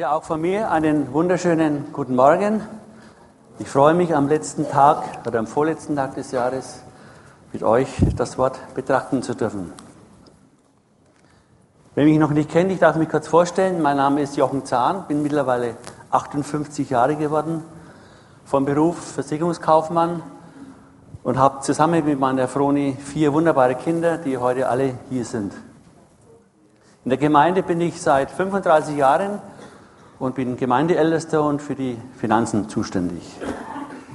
Ja, auch von mir einen wunderschönen guten Morgen. Ich freue mich am letzten Tag oder am vorletzten Tag des Jahres mit euch das Wort betrachten zu dürfen. Wer mich noch nicht kennt, ich darf mich kurz vorstellen. Mein Name ist Jochen Zahn, bin mittlerweile 58 Jahre geworden, vom Beruf Versicherungskaufmann und habe zusammen mit meiner Froni vier wunderbare Kinder, die heute alle hier sind. In der Gemeinde bin ich seit 35 Jahren und bin Gemeindeältester und für die Finanzen zuständig.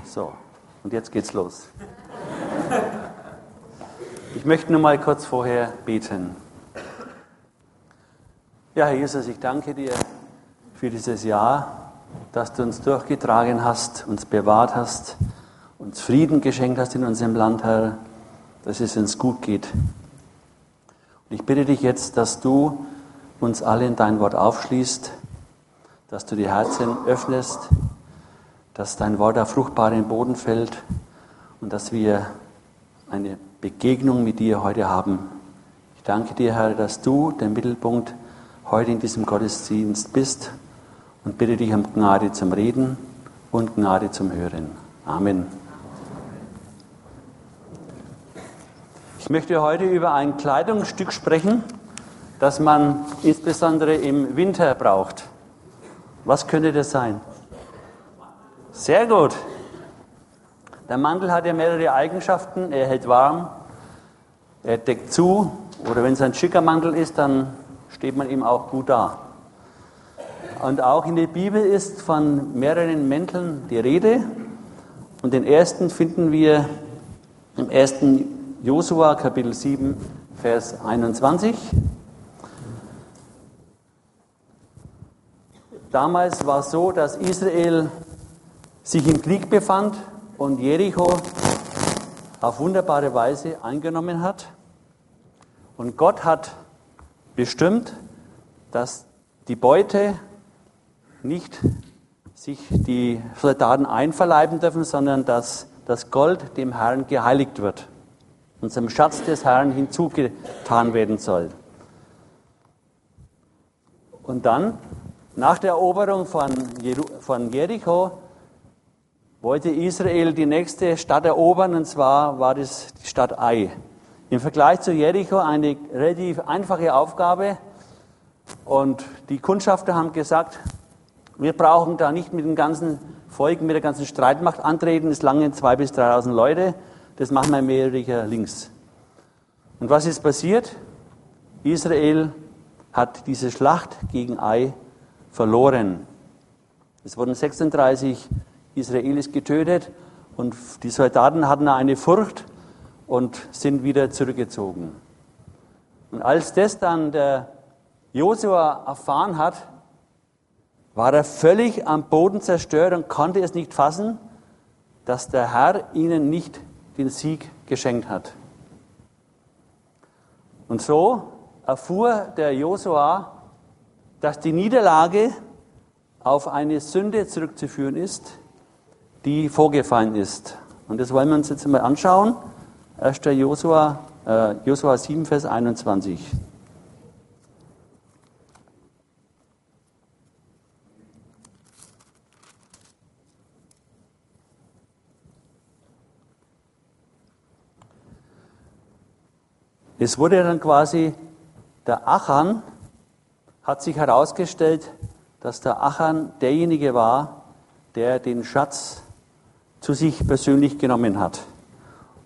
So, und jetzt geht's los. Ich möchte nur mal kurz vorher beten. Ja, Herr Jesus, ich danke dir für dieses Jahr, dass du uns durchgetragen hast, uns bewahrt hast, uns Frieden geschenkt hast in unserem Land, Herr, dass es uns gut geht. Und ich bitte dich jetzt, dass du uns alle in dein Wort aufschließt, dass du die Herzen öffnest, dass dein Wort auf fruchtbaren Boden fällt und dass wir eine Begegnung mit dir heute haben. Ich danke dir, Herr, dass du der Mittelpunkt heute in diesem Gottesdienst bist und bitte dich um Gnade zum Reden und Gnade zum Hören. Amen. Ich möchte heute über ein Kleidungsstück sprechen, das man insbesondere im Winter braucht. Was könnte das sein? Sehr gut. Der Mantel hat ja mehrere Eigenschaften. Er hält warm, er deckt zu, oder wenn es ein schicker Mantel ist, dann steht man ihm auch gut da. Und auch in der Bibel ist von mehreren Mänteln die Rede. Und den ersten finden wir im ersten Josua Kapitel 7, Vers 21. Damals war es so, dass Israel sich im Krieg befand und Jericho auf wunderbare Weise eingenommen hat. Und Gott hat bestimmt, dass die Beute nicht sich die Soldaten einverleiben dürfen, sondern dass das Gold dem Herrn geheiligt wird und zum Schatz des Herrn hinzugetan werden soll. Und dann nach der Eroberung von, Jericho wollte Israel die nächste Stadt erobern, und zwar war das die Stadt Ai. Im Vergleich zu Jericho eine relativ einfache Aufgabe. Und die Kundschafter haben gesagt, wir brauchen da nicht mit dem ganzen Volk, mit der ganzen Streitmacht antreten, es langen zwei bis 3.000 Leute, das machen wir mehrere links. Und was ist passiert? Israel hat diese Schlacht gegen Ai verloren. Es wurden 36 Israelis getötet und die Soldaten hatten eine Furcht und sind wieder zurückgezogen. Und als das dann der Josua erfahren hat, war er völlig am Boden zerstört und konnte es nicht fassen, dass der Herr ihnen nicht den Sieg geschenkt hat. Und so erfuhr der Josua, dass die Niederlage auf eine Sünde zurückzuführen ist, die vorgefallen ist. Und das wollen wir uns jetzt mal anschauen. 1. Josua, äh, Josua 7, Vers 21. Es wurde dann quasi der Achan, hat sich herausgestellt, dass der Achan derjenige war, der den Schatz zu sich persönlich genommen hat.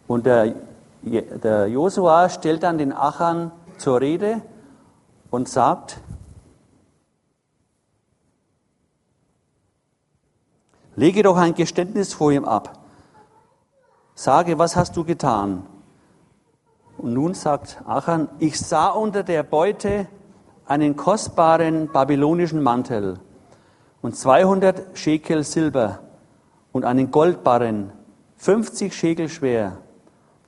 Und der, der Josua stellt dann den Achan zur Rede und sagt, lege doch ein Geständnis vor ihm ab. Sage, was hast du getan? Und nun sagt Achan, ich sah unter der Beute einen kostbaren babylonischen Mantel und 200 Schekel Silber und einen Goldbarren, 50 Schekel schwer.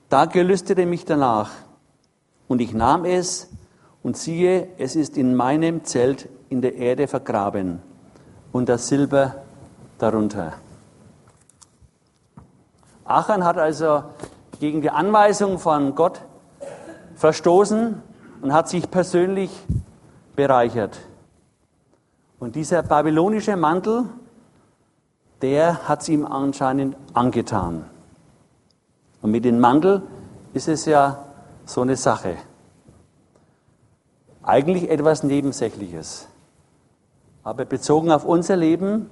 Da gelüstete mich danach und ich nahm es und siehe, es ist in meinem Zelt in der Erde vergraben und das Silber darunter. Achan hat also gegen die Anweisung von Gott verstoßen und hat sich persönlich bereichert. Und dieser babylonische Mantel, der hat es ihm anscheinend angetan. Und mit dem Mantel ist es ja so eine Sache. Eigentlich etwas Nebensächliches. Aber bezogen auf unser Leben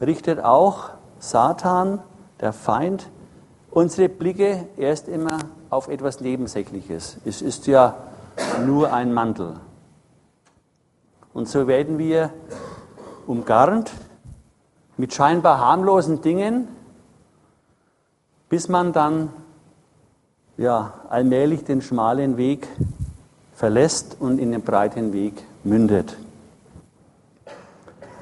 richtet auch Satan, der Feind, unsere Blicke erst immer auf etwas Nebensächliches. Es ist ja nur ein Mantel. Und so werden wir umgarnt mit scheinbar harmlosen Dingen, bis man dann ja, allmählich den schmalen Weg verlässt und in den breiten Weg mündet.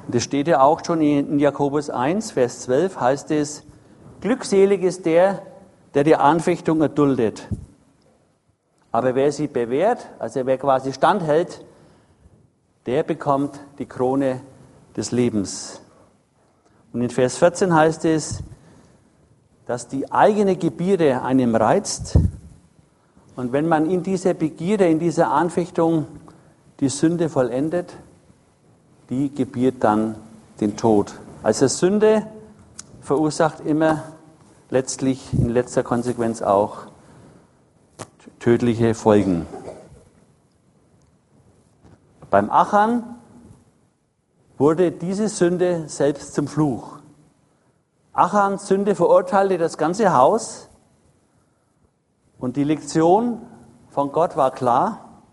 Das steht ja auch schon in Jakobus 1, Vers 12, heißt es, glückselig ist der, der die Anfechtung erduldet. Aber wer sie bewährt, also wer quasi standhält, der bekommt die Krone des Lebens. Und in Vers 14 heißt es, dass die eigene Gebierde einem reizt. Und wenn man in dieser Begierde, in dieser Anfechtung die Sünde vollendet, die gebiert dann den Tod. Also Sünde verursacht immer letztlich in letzter Konsequenz auch tödliche Folgen. Beim Achan wurde diese Sünde selbst zum Fluch. Achans Sünde verurteilte das ganze Haus und die Lektion von Gott war klar.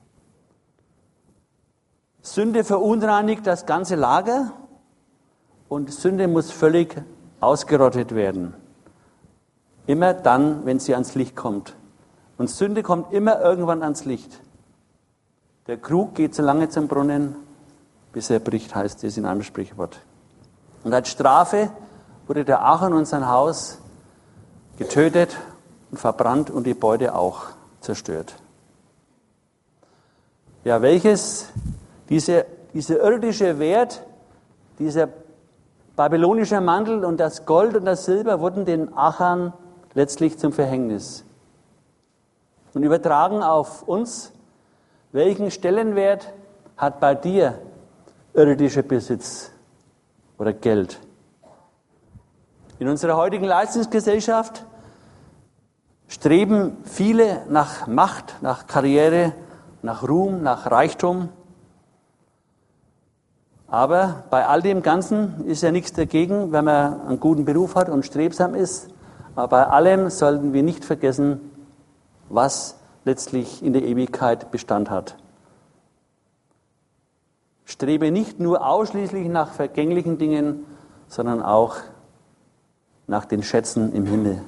Sünde verunreinigt das ganze Lager und Sünde muss völlig ausgerottet werden. Immer dann, wenn sie ans Licht kommt. Und Sünde kommt immer irgendwann ans Licht. Der Krug geht so lange zum Brunnen, bis er bricht, heißt es in einem Sprichwort. Und als Strafe wurde der Aachen und sein Haus getötet und verbrannt und die Beute auch zerstört. Ja, welches, diese, dieser irdische Wert, dieser babylonische Mantel und das Gold und das Silber wurden den Achern letztlich zum Verhängnis. Und übertragen auf uns, welchen Stellenwert hat bei dir irdischer Besitz oder Geld. In unserer heutigen Leistungsgesellschaft streben viele nach Macht, nach Karriere, nach Ruhm, nach Reichtum. Aber bei all dem Ganzen ist ja nichts dagegen, wenn man einen guten Beruf hat und strebsam ist. Aber bei allem sollten wir nicht vergessen, was letztlich in der Ewigkeit Bestand hat. Strebe nicht nur ausschließlich nach vergänglichen Dingen, sondern auch nach den Schätzen im Himmel.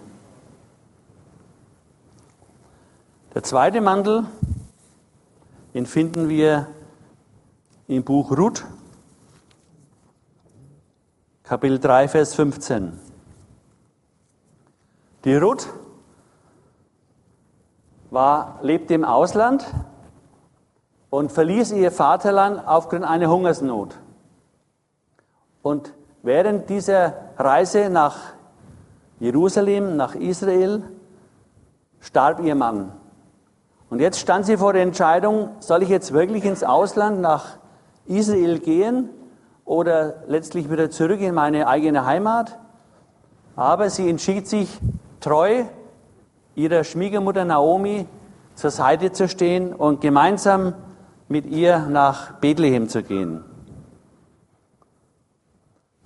Der zweite Mantel, den finden wir im Buch Ruth, Kapitel 3, Vers 15. Die Ruth war, lebte im Ausland und verließ ihr Vaterland aufgrund einer Hungersnot. Und während dieser Reise nach Jerusalem, nach Israel, starb ihr Mann. Und jetzt stand sie vor der Entscheidung, soll ich jetzt wirklich ins Ausland nach Israel gehen oder letztlich wieder zurück in meine eigene Heimat? Aber sie entschied sich, treu ihrer Schwiegermutter Naomi zur Seite zu stehen und gemeinsam mit ihr nach Bethlehem zu gehen.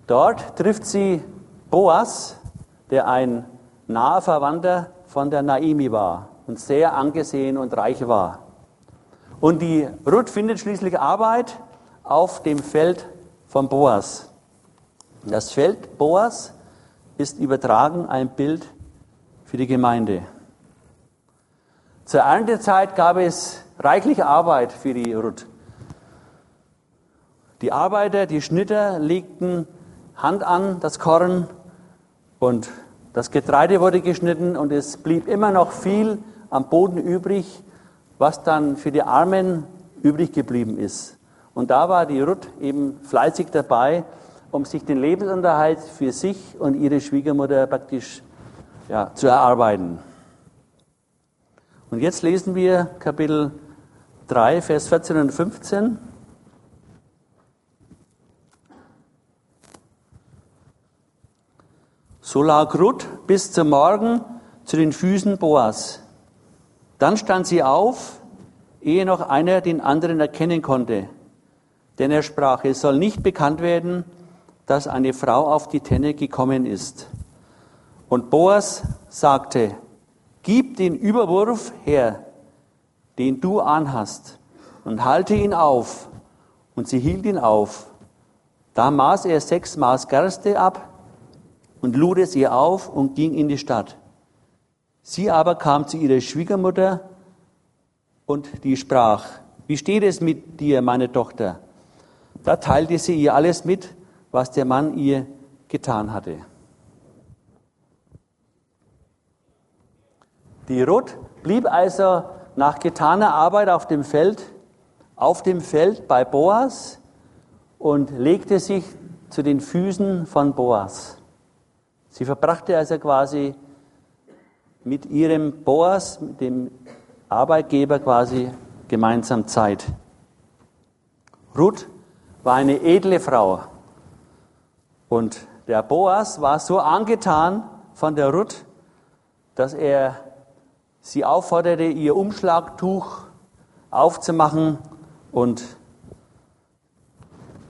Dort trifft sie Boas, der ein naher Verwandter von der Naimi war und sehr angesehen und reich war. Und die Ruth findet schließlich Arbeit auf dem Feld von Boas. Das Feld Boas ist übertragen ein Bild für die Gemeinde. Zur Erntezeit gab es reichlich Arbeit für die Ruth. Die Arbeiter, die Schnitter legten Hand an das Korn und das Getreide wurde geschnitten und es blieb immer noch viel am Boden übrig, was dann für die Armen übrig geblieben ist. Und da war die Ruth eben fleißig dabei, um sich den Lebensunterhalt für sich und ihre Schwiegermutter praktisch ja, zu erarbeiten. Und jetzt lesen wir Kapitel 3, Vers 14 und 15. So lag Ruth bis zum Morgen zu den Füßen Boas. Dann stand sie auf, ehe noch einer den anderen erkennen konnte. Denn er sprach, es soll nicht bekannt werden, dass eine Frau auf die Tenne gekommen ist. Und Boas sagte, gib den Überwurf her, den du anhast, und halte ihn auf. Und sie hielt ihn auf. Da maß er sechs Maß Gerste ab und lud es ihr auf und ging in die Stadt. Sie aber kam zu ihrer Schwiegermutter und die sprach, wie steht es mit dir, meine Tochter? Da teilte sie ihr alles mit, was der Mann ihr getan hatte. Die Ruth blieb also nach getaner Arbeit auf dem Feld, auf dem Feld bei Boas und legte sich zu den Füßen von Boas. Sie verbrachte also quasi mit ihrem Boas, mit dem Arbeitgeber quasi gemeinsam Zeit. Ruth war eine edle Frau. Und der Boas war so angetan von der Ruth, dass er sie aufforderte, ihr Umschlagtuch aufzumachen und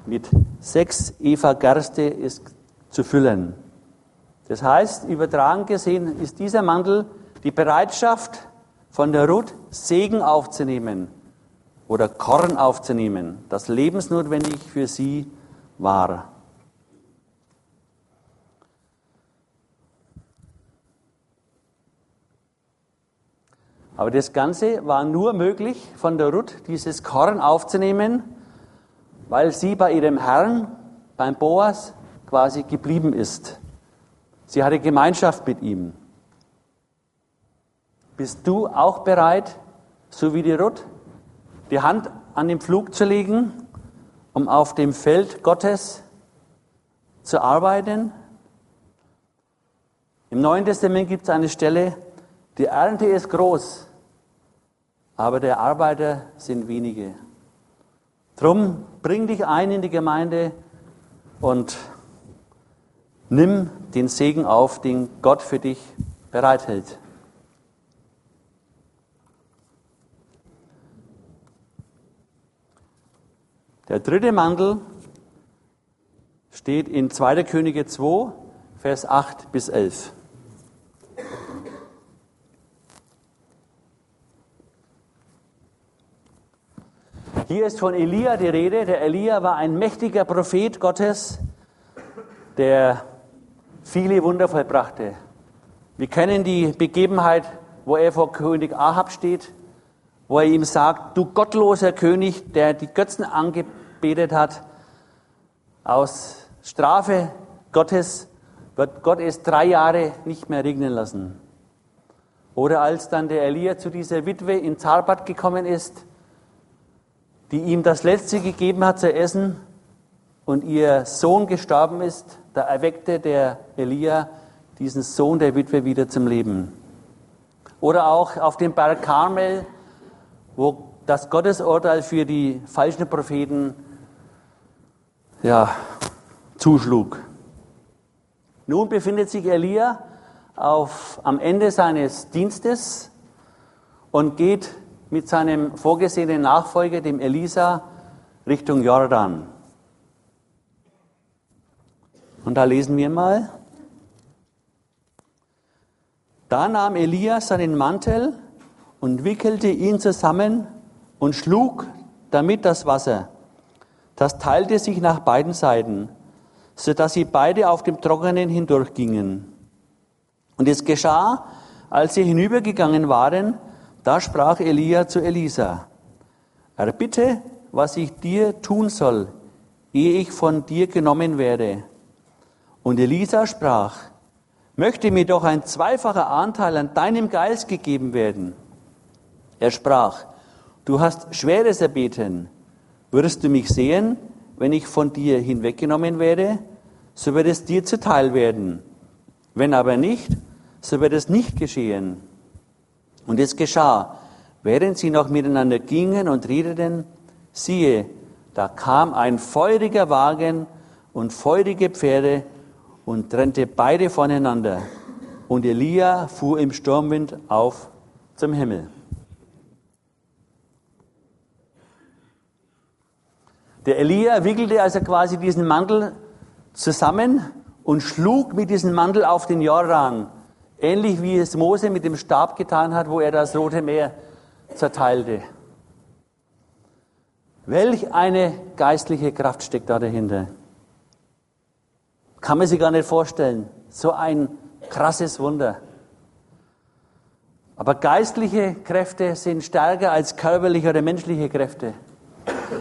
mit sechs Eva Gerste ist zu füllen. Das heißt, übertragen gesehen ist dieser Mantel die Bereitschaft von der Ruth, Segen aufzunehmen oder Korn aufzunehmen, das lebensnotwendig für sie war. Aber das Ganze war nur möglich von der Ruth, dieses Korn aufzunehmen, weil sie bei ihrem Herrn, beim Boas, quasi geblieben ist. Sie hatte Gemeinschaft mit ihm. Bist du auch bereit, so wie die Ruth, die Hand an den Pflug zu legen, um auf dem Feld Gottes zu arbeiten. Im Neuen Testament gibt es eine Stelle, die Ernte ist groß, aber der Arbeiter sind wenige. Drum bring dich ein in die Gemeinde und nimm den Segen auf, den Gott für dich bereithält. Der dritte Mantel steht in 2. Könige 2, Vers 8 bis 11. Hier ist von Elia die Rede. Der Elia war ein mächtiger Prophet Gottes, der viele Wunder vollbrachte. Wir kennen die Begebenheit, wo er vor König Ahab steht, wo er ihm sagt, du gottloser König, der die Götzen angebetet gebetet hat, aus Strafe Gottes wird Gott es drei Jahre nicht mehr regnen lassen. Oder als dann der Elia zu dieser Witwe in Zarbat gekommen ist, die ihm das Letzte gegeben hat zu essen und ihr Sohn gestorben ist, da erweckte der Elia diesen Sohn der Witwe wieder zum Leben. Oder auch auf dem Berg Karmel, wo das Gottesurteil für die falschen Propheten ja, zuschlug. Nun befindet sich Elia auf, am Ende seines Dienstes und geht mit seinem vorgesehenen Nachfolger, dem Elisa, Richtung Jordan. Und da lesen wir mal. Da nahm Elia seinen Mantel und wickelte ihn zusammen und schlug damit das Wasser das teilte sich nach beiden Seiten, sodass sie beide auf dem Trockenen hindurchgingen. Und es geschah, als sie hinübergegangen waren, da sprach Elia zu Elisa, erbitte, was ich dir tun soll, ehe ich von dir genommen werde. Und Elisa sprach, möchte mir doch ein zweifacher Anteil an deinem Geist gegeben werden. Er sprach, du hast Schweres erbeten, Würdest du mich sehen, wenn ich von dir hinweggenommen werde, so wird es dir zuteil werden. Wenn aber nicht, so wird es nicht geschehen. Und es geschah, während sie noch miteinander gingen und redeten, siehe, da kam ein feuriger Wagen und feurige Pferde, und trennte beide voneinander. Und Elia fuhr im Sturmwind auf zum Himmel. Der Elia wickelte also quasi diesen Mantel zusammen und schlug mit diesem Mantel auf den Jordan, ähnlich wie es Mose mit dem Stab getan hat, wo er das Rote Meer zerteilte. Welch eine geistliche Kraft steckt da dahinter. Kann man sich gar nicht vorstellen. So ein krasses Wunder. Aber geistliche Kräfte sind stärker als körperliche oder menschliche Kräfte.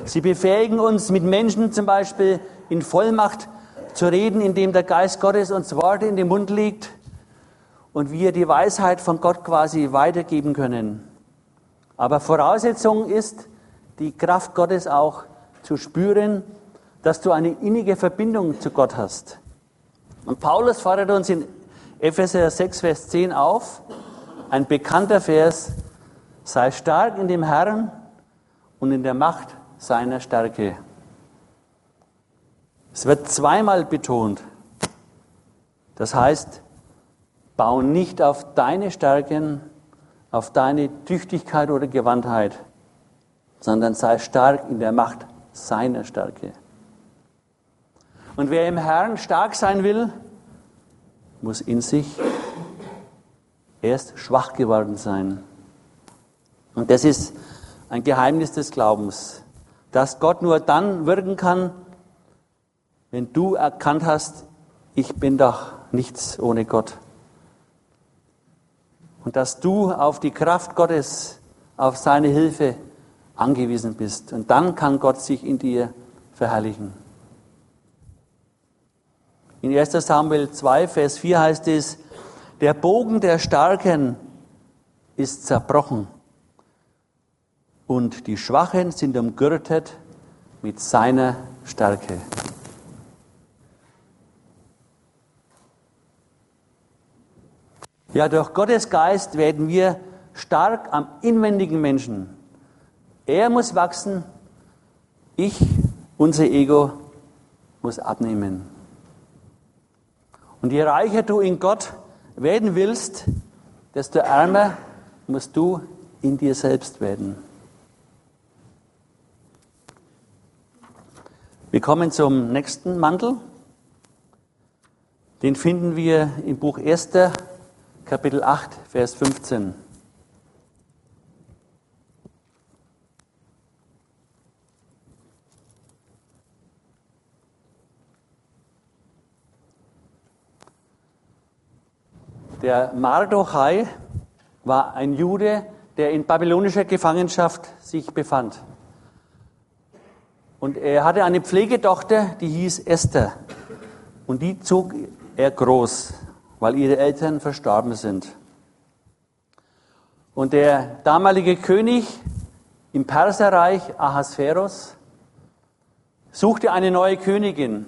Sie befähigen uns, mit Menschen zum Beispiel in Vollmacht zu reden, indem der Geist Gottes uns Worte in den Mund legt und wir die Weisheit von Gott quasi weitergeben können. Aber Voraussetzung ist, die Kraft Gottes auch zu spüren, dass du eine innige Verbindung zu Gott hast. Und Paulus fordert uns in Epheser 6, Vers 10 auf, ein bekannter Vers, sei stark in dem Herrn und in der Macht seiner Stärke. Es wird zweimal betont. Das heißt, bau nicht auf deine Stärken, auf deine Tüchtigkeit oder Gewandtheit, sondern sei stark in der Macht seiner Stärke. Und wer im Herrn stark sein will, muss in sich erst schwach geworden sein. Und das ist ein Geheimnis des Glaubens dass Gott nur dann wirken kann, wenn du erkannt hast, ich bin doch nichts ohne Gott. Und dass du auf die Kraft Gottes, auf seine Hilfe angewiesen bist. Und dann kann Gott sich in dir verherrlichen. In 1 Samuel 2, Vers 4 heißt es, der Bogen der Starken ist zerbrochen und die Schwachen sind umgürtet mit seiner Stärke. Ja, durch Gottes Geist werden wir stark am inwendigen Menschen. Er muss wachsen, ich, unser Ego, muss abnehmen. Und je reicher du in Gott werden willst, desto ärmer musst du in dir selbst werden. Wir kommen zum nächsten Mantel. Den finden wir im Buch 1. Kapitel 8, Vers 15. Der Mardochai war ein Jude, der in babylonischer Gefangenschaft sich befand. Und er hatte eine Pflegetochter, die hieß Esther. Und die zog er groß, weil ihre Eltern verstorben sind. Und der damalige König im Perserreich, Ahasveros, suchte eine neue Königin.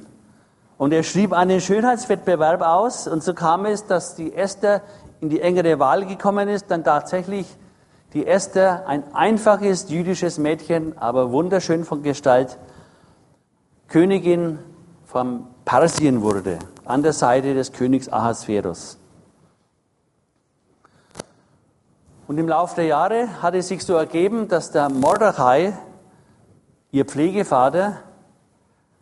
Und er schrieb einen Schönheitswettbewerb aus. Und so kam es, dass die Esther in die engere Wahl gekommen ist, dann tatsächlich die Esther, ein einfaches jüdisches Mädchen, aber wunderschön von Gestalt, Königin von Persien wurde, an der Seite des Königs Ahasverus. Und im Laufe der Jahre hat es sich so ergeben, dass der Mordechai, ihr Pflegevater,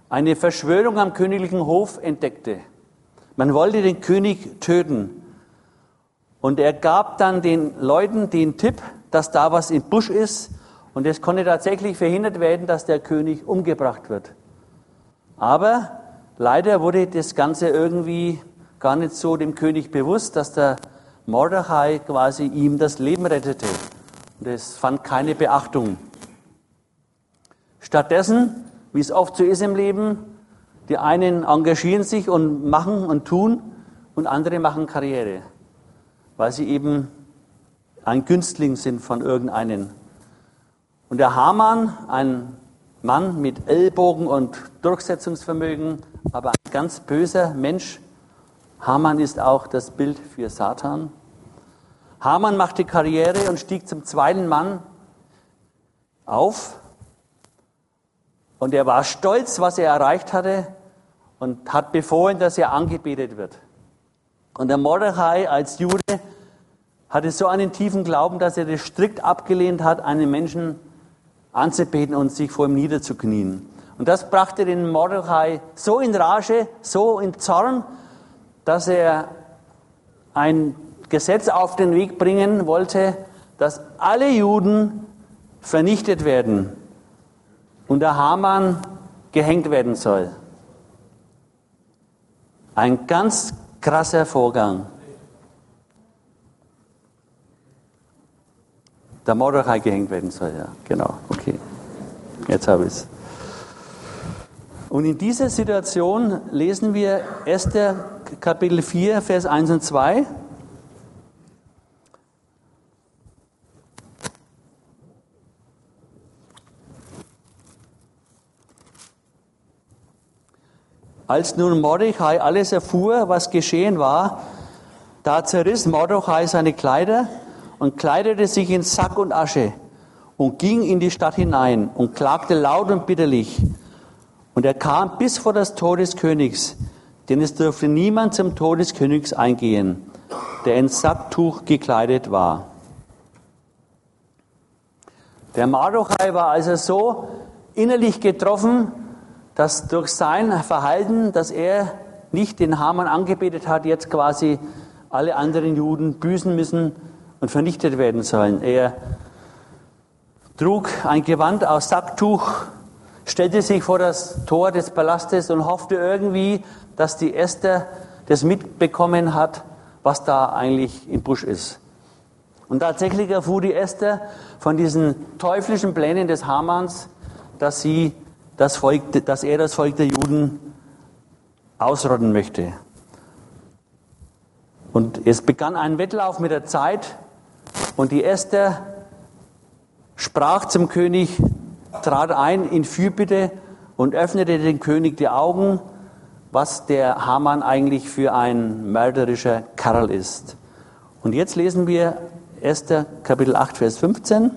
eine Verschwörung am königlichen Hof entdeckte. Man wollte den König töten. Und er gab dann den Leuten den Tipp, dass da was im Busch ist. Und es konnte tatsächlich verhindert werden, dass der König umgebracht wird. Aber leider wurde das Ganze irgendwie gar nicht so dem König bewusst, dass der Mordechai quasi ihm das Leben rettete. Und es fand keine Beachtung. Stattdessen, wie es oft so ist im Leben, die einen engagieren sich und machen und tun und andere machen Karriere, weil sie eben ein Günstling sind von irgendeinen. Und der Hamann, ein Mann mit Ellbogen und Durchsetzungsvermögen, aber ein ganz böser Mensch. Hamann ist auch das Bild für Satan. Hamann machte Karriere und stieg zum zweiten Mann auf. Und er war stolz, was er erreicht hatte. und hat befohlen, dass er angebetet wird. Und der Mordechai als Jude hatte so einen tiefen Glauben, dass er das strikt abgelehnt hat, einen Menschen anzubeten und sich vor ihm niederzuknien. Und das brachte den Mordechai so in Rage, so in Zorn, dass er ein Gesetz auf den Weg bringen wollte, dass alle Juden vernichtet werden und der Haman gehängt werden soll. Ein ganz krasser Vorgang. Der Mordechai gehängt werden soll, ja, genau, okay. Jetzt habe ich es. Und in dieser Situation lesen wir 1. Kapitel 4, Vers 1 und 2. Als nun Mordechai alles erfuhr, was geschehen war, da zerriss Mordechai seine Kleider und kleidete sich in Sack und Asche und ging in die Stadt hinein und klagte laut und bitterlich. Und er kam bis vor das Tor des Königs, denn es durfte niemand zum Tor des Königs eingehen, der in Sacktuch gekleidet war. Der Mardochai war also so innerlich getroffen, dass durch sein Verhalten, dass er nicht den Haman angebetet hat, jetzt quasi alle anderen Juden büßen müssen und vernichtet werden sollen. Er trug ein Gewand aus Sacktuch, stellte sich vor das Tor des Palastes und hoffte irgendwie, dass die Esther das mitbekommen hat, was da eigentlich im Busch ist. Und tatsächlich erfuhr die Esther von diesen teuflischen Plänen des Hamans, dass sie das Volk, dass er das Volk der Juden ausrotten möchte. Und es begann ein Wettlauf mit der Zeit und die Esther sprach zum König, trat ein in Fürbitte und öffnete dem König die Augen, was der Haman eigentlich für ein mörderischer Kerl ist. Und jetzt lesen wir Esther Kapitel 8, Vers 15.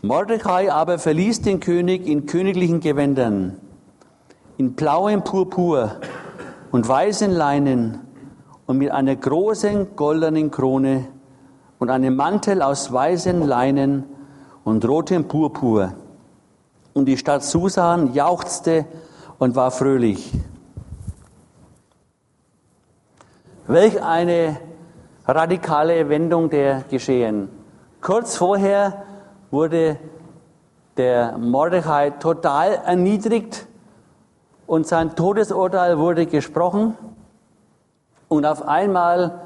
Mordecai aber verließ den König in königlichen Gewändern, in blauem Purpur und weißen Leinen und mit einer großen goldenen Krone und einem Mantel aus weißen Leinen und rotem Purpur. Und die Stadt Susan jauchzte und war fröhlich. Welch eine radikale Wendung der Geschehen. Kurz vorher wurde der Mordechai total erniedrigt und sein Todesurteil wurde gesprochen. Und auf einmal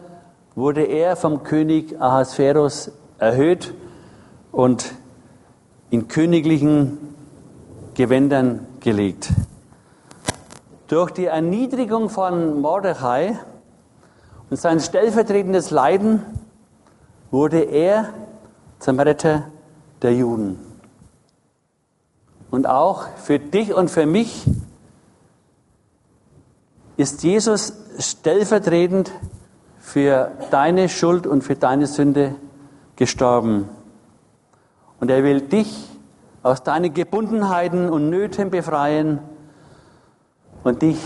wurde er vom König Ahasverus erhöht und in königlichen Gewändern gelegt. Durch die Erniedrigung von Mordechai und sein stellvertretendes Leiden wurde er zum Retter der Juden. Und auch für dich und für mich ist Jesus stellvertretend für deine Schuld und für deine Sünde gestorben. Und er will dich aus deinen Gebundenheiten und Nöten befreien und dich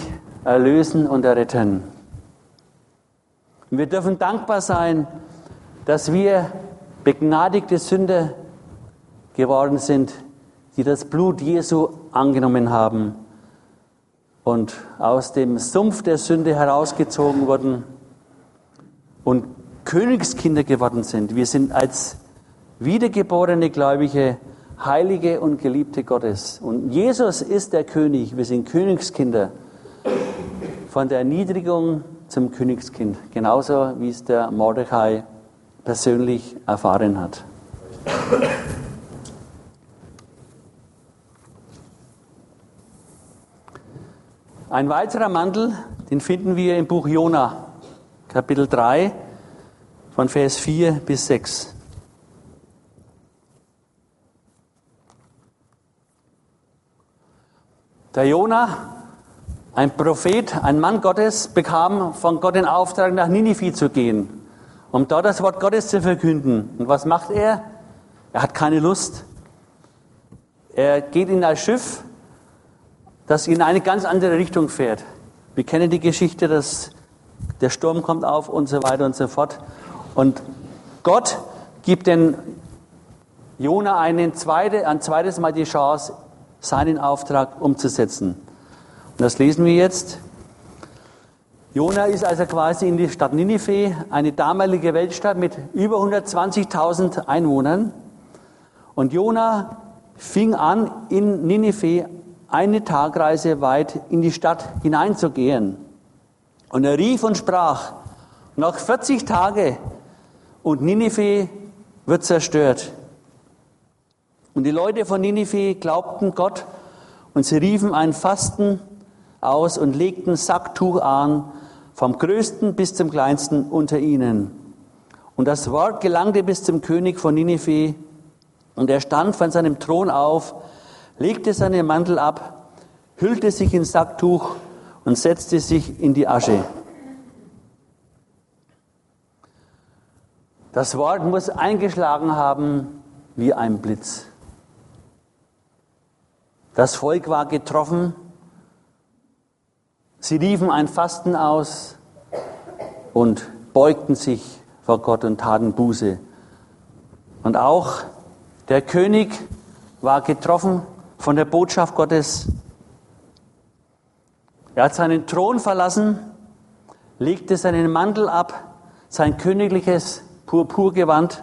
erlösen und erretten. Und wir dürfen dankbar sein, dass wir begnadigte Sünder geworden sind, die das Blut Jesu angenommen haben und aus dem Sumpf der Sünde herausgezogen wurden und Königskinder geworden sind. Wir sind als wiedergeborene Gläubige Heilige und Geliebte Gottes. Und Jesus ist der König. Wir sind Königskinder. Von der Erniedrigung zum Königskind. Genauso wie es der Mordechai persönlich erfahren hat. Ein weiterer Mantel, den finden wir im Buch Jona, Kapitel 3, von Vers 4 bis 6. Der Jona, ein Prophet, ein Mann Gottes, bekam von Gott den Auftrag, nach Ninive zu gehen, um dort das Wort Gottes zu verkünden. Und was macht er? Er hat keine Lust. Er geht in ein Schiff das in eine ganz andere Richtung fährt. Wir kennen die Geschichte, dass der Sturm kommt auf und so weiter und so fort. Und Gott gibt den Jona einen zweite, ein zweites Mal die Chance, seinen Auftrag umzusetzen. Und das lesen wir jetzt. Jona ist also quasi in die Stadt Ninive, eine damalige Weltstadt mit über 120.000 Einwohnern. Und Jona fing an, in Ninive eine Tagreise weit in die Stadt hineinzugehen. Und er rief und sprach, noch 40 Tage und Ninive wird zerstört. Und die Leute von Ninive glaubten Gott und sie riefen ein Fasten aus und legten Sacktuch an, vom größten bis zum kleinsten unter ihnen. Und das Wort gelangte bis zum König von Ninive und er stand von seinem Thron auf, legte seinen Mantel ab, hüllte sich in Sacktuch und setzte sich in die Asche. Das Wort muss eingeschlagen haben wie ein Blitz. Das Volk war getroffen. Sie riefen ein Fasten aus und beugten sich vor Gott und taten Buße. Und auch der König war getroffen von der Botschaft Gottes. Er hat seinen Thron verlassen, legte seinen Mantel ab, sein königliches Purpurgewand.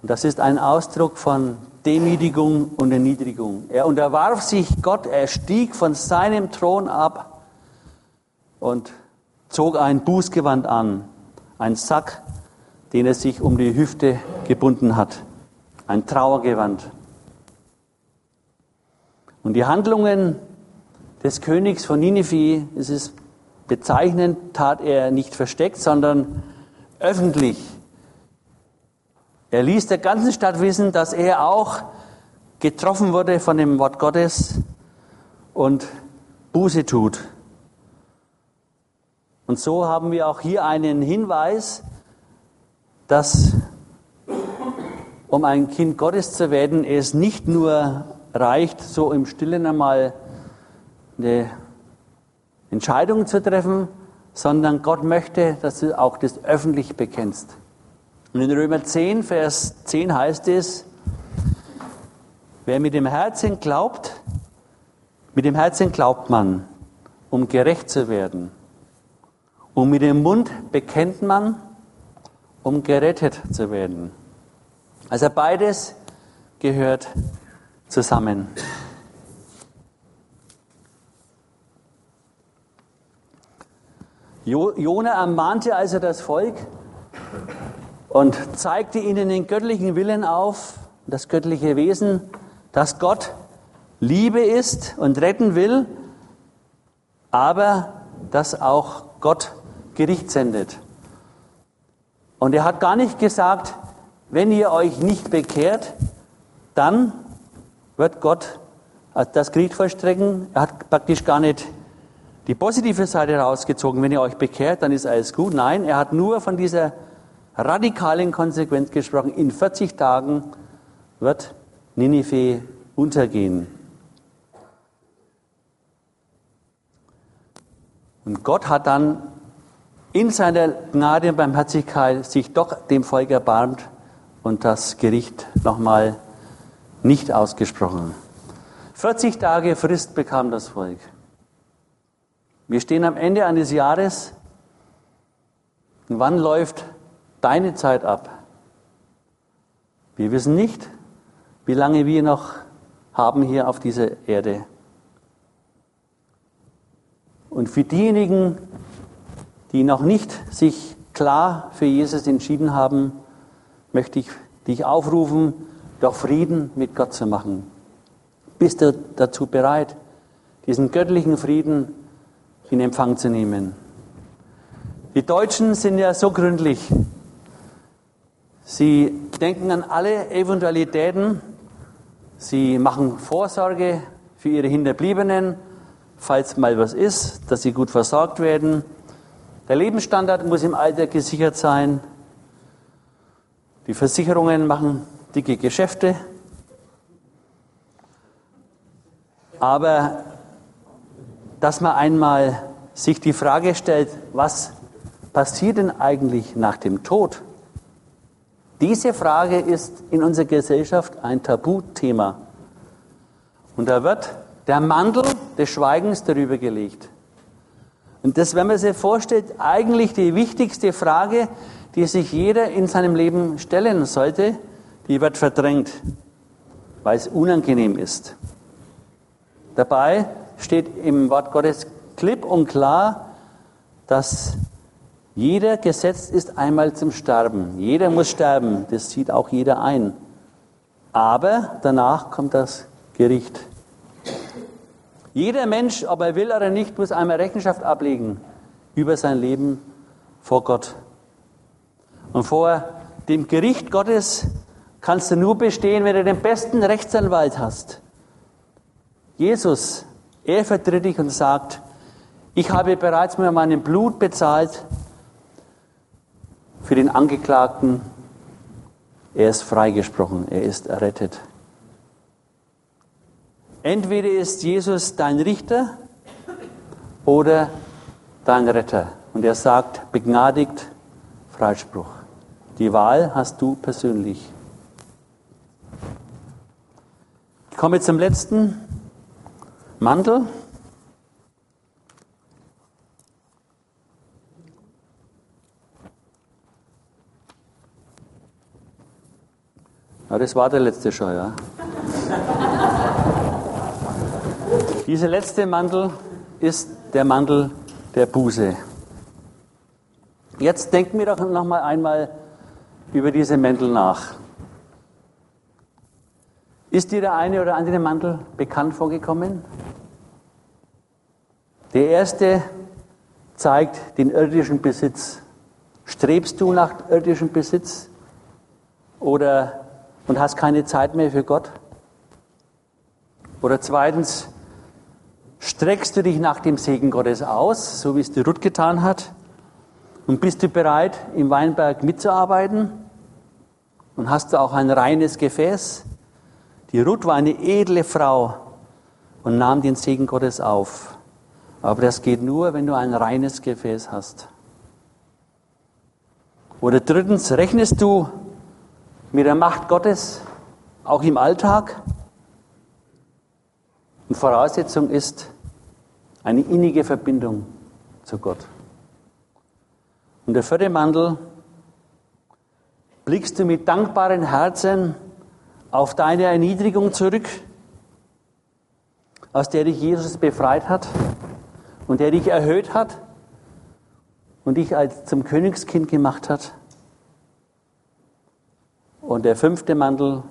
Und das ist ein Ausdruck von Demütigung und Erniedrigung. Er unterwarf sich Gott, er stieg von seinem Thron ab und zog ein Bußgewand an, ein Sack, den er sich um die Hüfte gebunden hat. Ein Trauergewand. Und die Handlungen des Königs von Ninive, es ist bezeichnend, tat er nicht versteckt, sondern öffentlich. Er ließ der ganzen Stadt wissen, dass er auch getroffen wurde von dem Wort Gottes und Buße tut. Und so haben wir auch hier einen Hinweis, dass um ein Kind Gottes zu werden, es nicht nur reicht, so im Stillen einmal eine Entscheidung zu treffen, sondern Gott möchte, dass du auch das öffentlich bekennst. Und in Römer 10, Vers 10 heißt es, wer mit dem Herzen glaubt, mit dem Herzen glaubt man, um gerecht zu werden. Und mit dem Mund bekennt man, um gerettet zu werden. Also beides gehört zusammen. Jona ermahnte also das Volk und zeigte ihnen den göttlichen Willen auf, das göttliche Wesen, dass Gott Liebe ist und retten will, aber dass auch Gott Gericht sendet. Und er hat gar nicht gesagt, wenn ihr euch nicht bekehrt, dann wird Gott das Gericht vollstrecken. Er hat praktisch gar nicht die positive Seite rausgezogen. Wenn ihr euch bekehrt, dann ist alles gut. Nein, er hat nur von dieser radikalen Konsequenz gesprochen. In 40 Tagen wird Ninive untergehen. Und Gott hat dann in seiner Gnade und Barmherzigkeit sich doch dem Volk erbarmt und das Gericht nochmal nicht ausgesprochen. 40 Tage Frist bekam das Volk. Wir stehen am Ende eines Jahres. Und wann läuft deine Zeit ab? Wir wissen nicht, wie lange wir noch haben hier auf dieser Erde. Und für diejenigen, die noch nicht sich klar für Jesus entschieden haben, möchte ich dich aufrufen, doch Frieden mit Gott zu machen. Bist du dazu bereit, diesen göttlichen Frieden in Empfang zu nehmen? Die Deutschen sind ja so gründlich. Sie denken an alle Eventualitäten. Sie machen Vorsorge für ihre Hinterbliebenen, falls mal was ist, dass sie gut versorgt werden. Der Lebensstandard muss im Alter gesichert sein. Die Versicherungen machen dicke Geschäfte. Aber dass man einmal sich die Frage stellt, was passiert denn eigentlich nach dem Tod? Diese Frage ist in unserer Gesellschaft ein Tabuthema. Und da wird der Mantel des Schweigens darüber gelegt. Und das, wenn man sich vorstellt, eigentlich die wichtigste Frage, die sich jeder in seinem Leben stellen sollte, die wird verdrängt, weil es unangenehm ist. Dabei steht im Wort Gottes klipp und klar, dass jeder gesetzt ist einmal zum Sterben. Jeder muss sterben, das sieht auch jeder ein. Aber danach kommt das Gericht. Jeder Mensch, ob er will oder nicht, muss einmal Rechenschaft ablegen über sein Leben vor Gott. Und vor dem Gericht Gottes kannst du nur bestehen, wenn du den besten Rechtsanwalt hast. Jesus, er vertritt dich und sagt, ich habe bereits mit meinem Blut bezahlt für den Angeklagten. Er ist freigesprochen, er ist errettet. Entweder ist Jesus dein Richter oder dein Retter. Und er sagt, begnadigt, Freispruch. Die Wahl hast du persönlich. Ich komme zum letzten Mantel. Ja, das war der letzte schon, ja. Dieser letzte Mantel ist der Mantel der Buße. Jetzt denken wir doch noch mal einmal über diese Mäntel nach. Ist dir der eine oder andere Mantel bekannt vorgekommen? Der erste zeigt den irdischen Besitz. Strebst du nach irdischem Besitz oder und hast keine Zeit mehr für Gott? Oder zweitens, Streckst du dich nach dem Segen Gottes aus, so wie es die Ruth getan hat? Und bist du bereit, im Weinberg mitzuarbeiten? Und hast du auch ein reines Gefäß? Die Ruth war eine edle Frau und nahm den Segen Gottes auf. Aber das geht nur, wenn du ein reines Gefäß hast. Oder drittens, rechnest du mit der Macht Gottes auch im Alltag? Und Voraussetzung ist eine innige Verbindung zu Gott. Und der vierte Mandel, blickst du mit dankbaren Herzen auf deine Erniedrigung zurück, aus der dich Jesus befreit hat und der dich erhöht hat und dich als zum Königskind gemacht hat. Und der fünfte Mandel,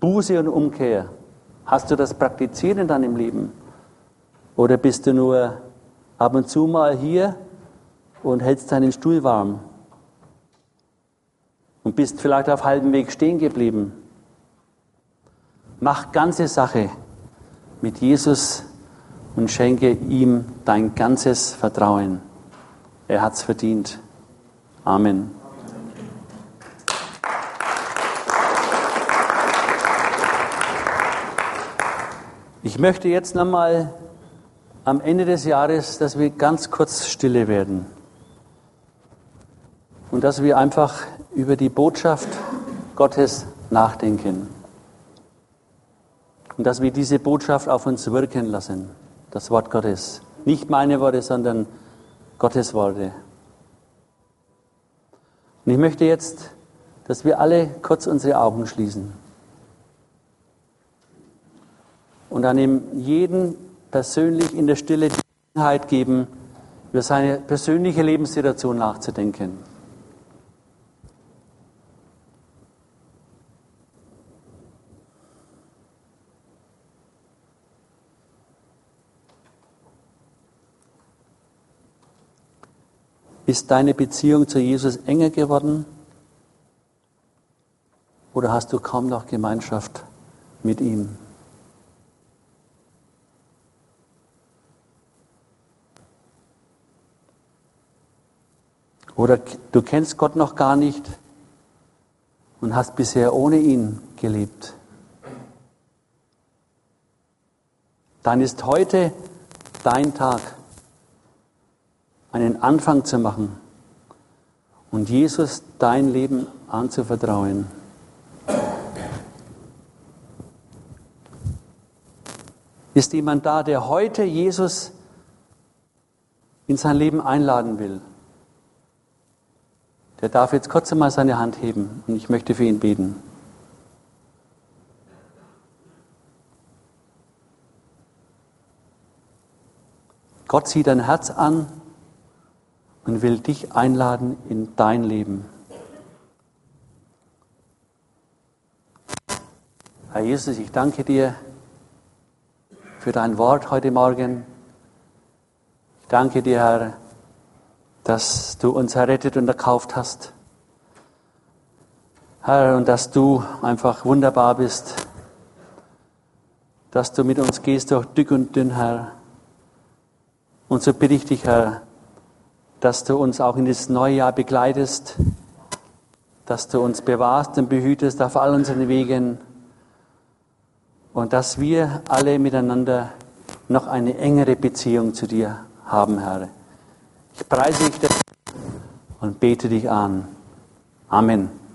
Buße und Umkehr. Hast du das praktiziert in deinem Leben? Oder bist du nur ab und zu mal hier und hältst deinen Stuhl warm? Und bist vielleicht auf halbem Weg stehen geblieben? Mach ganze Sache mit Jesus und schenke ihm dein ganzes Vertrauen. Er hat's verdient. Amen. Ich möchte jetzt nochmal am Ende des Jahres, dass wir ganz kurz stille werden und dass wir einfach über die Botschaft Gottes nachdenken und dass wir diese Botschaft auf uns wirken lassen, das Wort Gottes. Nicht meine Worte, sondern Gottes Worte. Und ich möchte jetzt, dass wir alle kurz unsere Augen schließen und einem jeden persönlich in der Stille die Gelegenheit geben, über seine persönliche Lebenssituation nachzudenken. Ist deine Beziehung zu Jesus enger geworden? Oder hast du kaum noch Gemeinschaft mit ihm? Oder du kennst Gott noch gar nicht und hast bisher ohne ihn gelebt. dann ist heute dein Tag, einen Anfang zu machen und Jesus dein Leben anzuvertrauen. Ist jemand da, der heute Jesus in sein Leben einladen will? Der darf jetzt kurz einmal seine Hand heben und ich möchte für ihn beten. Gott sieht dein Herz an und will dich einladen in dein Leben. Herr Jesus, ich danke dir für dein Wort heute Morgen. Ich danke dir, Herr, dass du uns errettet und erkauft hast. Herr, und dass du einfach wunderbar bist, dass du mit uns gehst durch dick und dünn, Herr. Und so bitte ich dich, Herr, dass du uns auch in dieses neue Jahr begleitest, dass du uns bewahrst und behütest auf all unseren Wegen und dass wir alle miteinander noch eine engere Beziehung zu dir haben, Herr. Ich preise dich und bete dich an. Amen.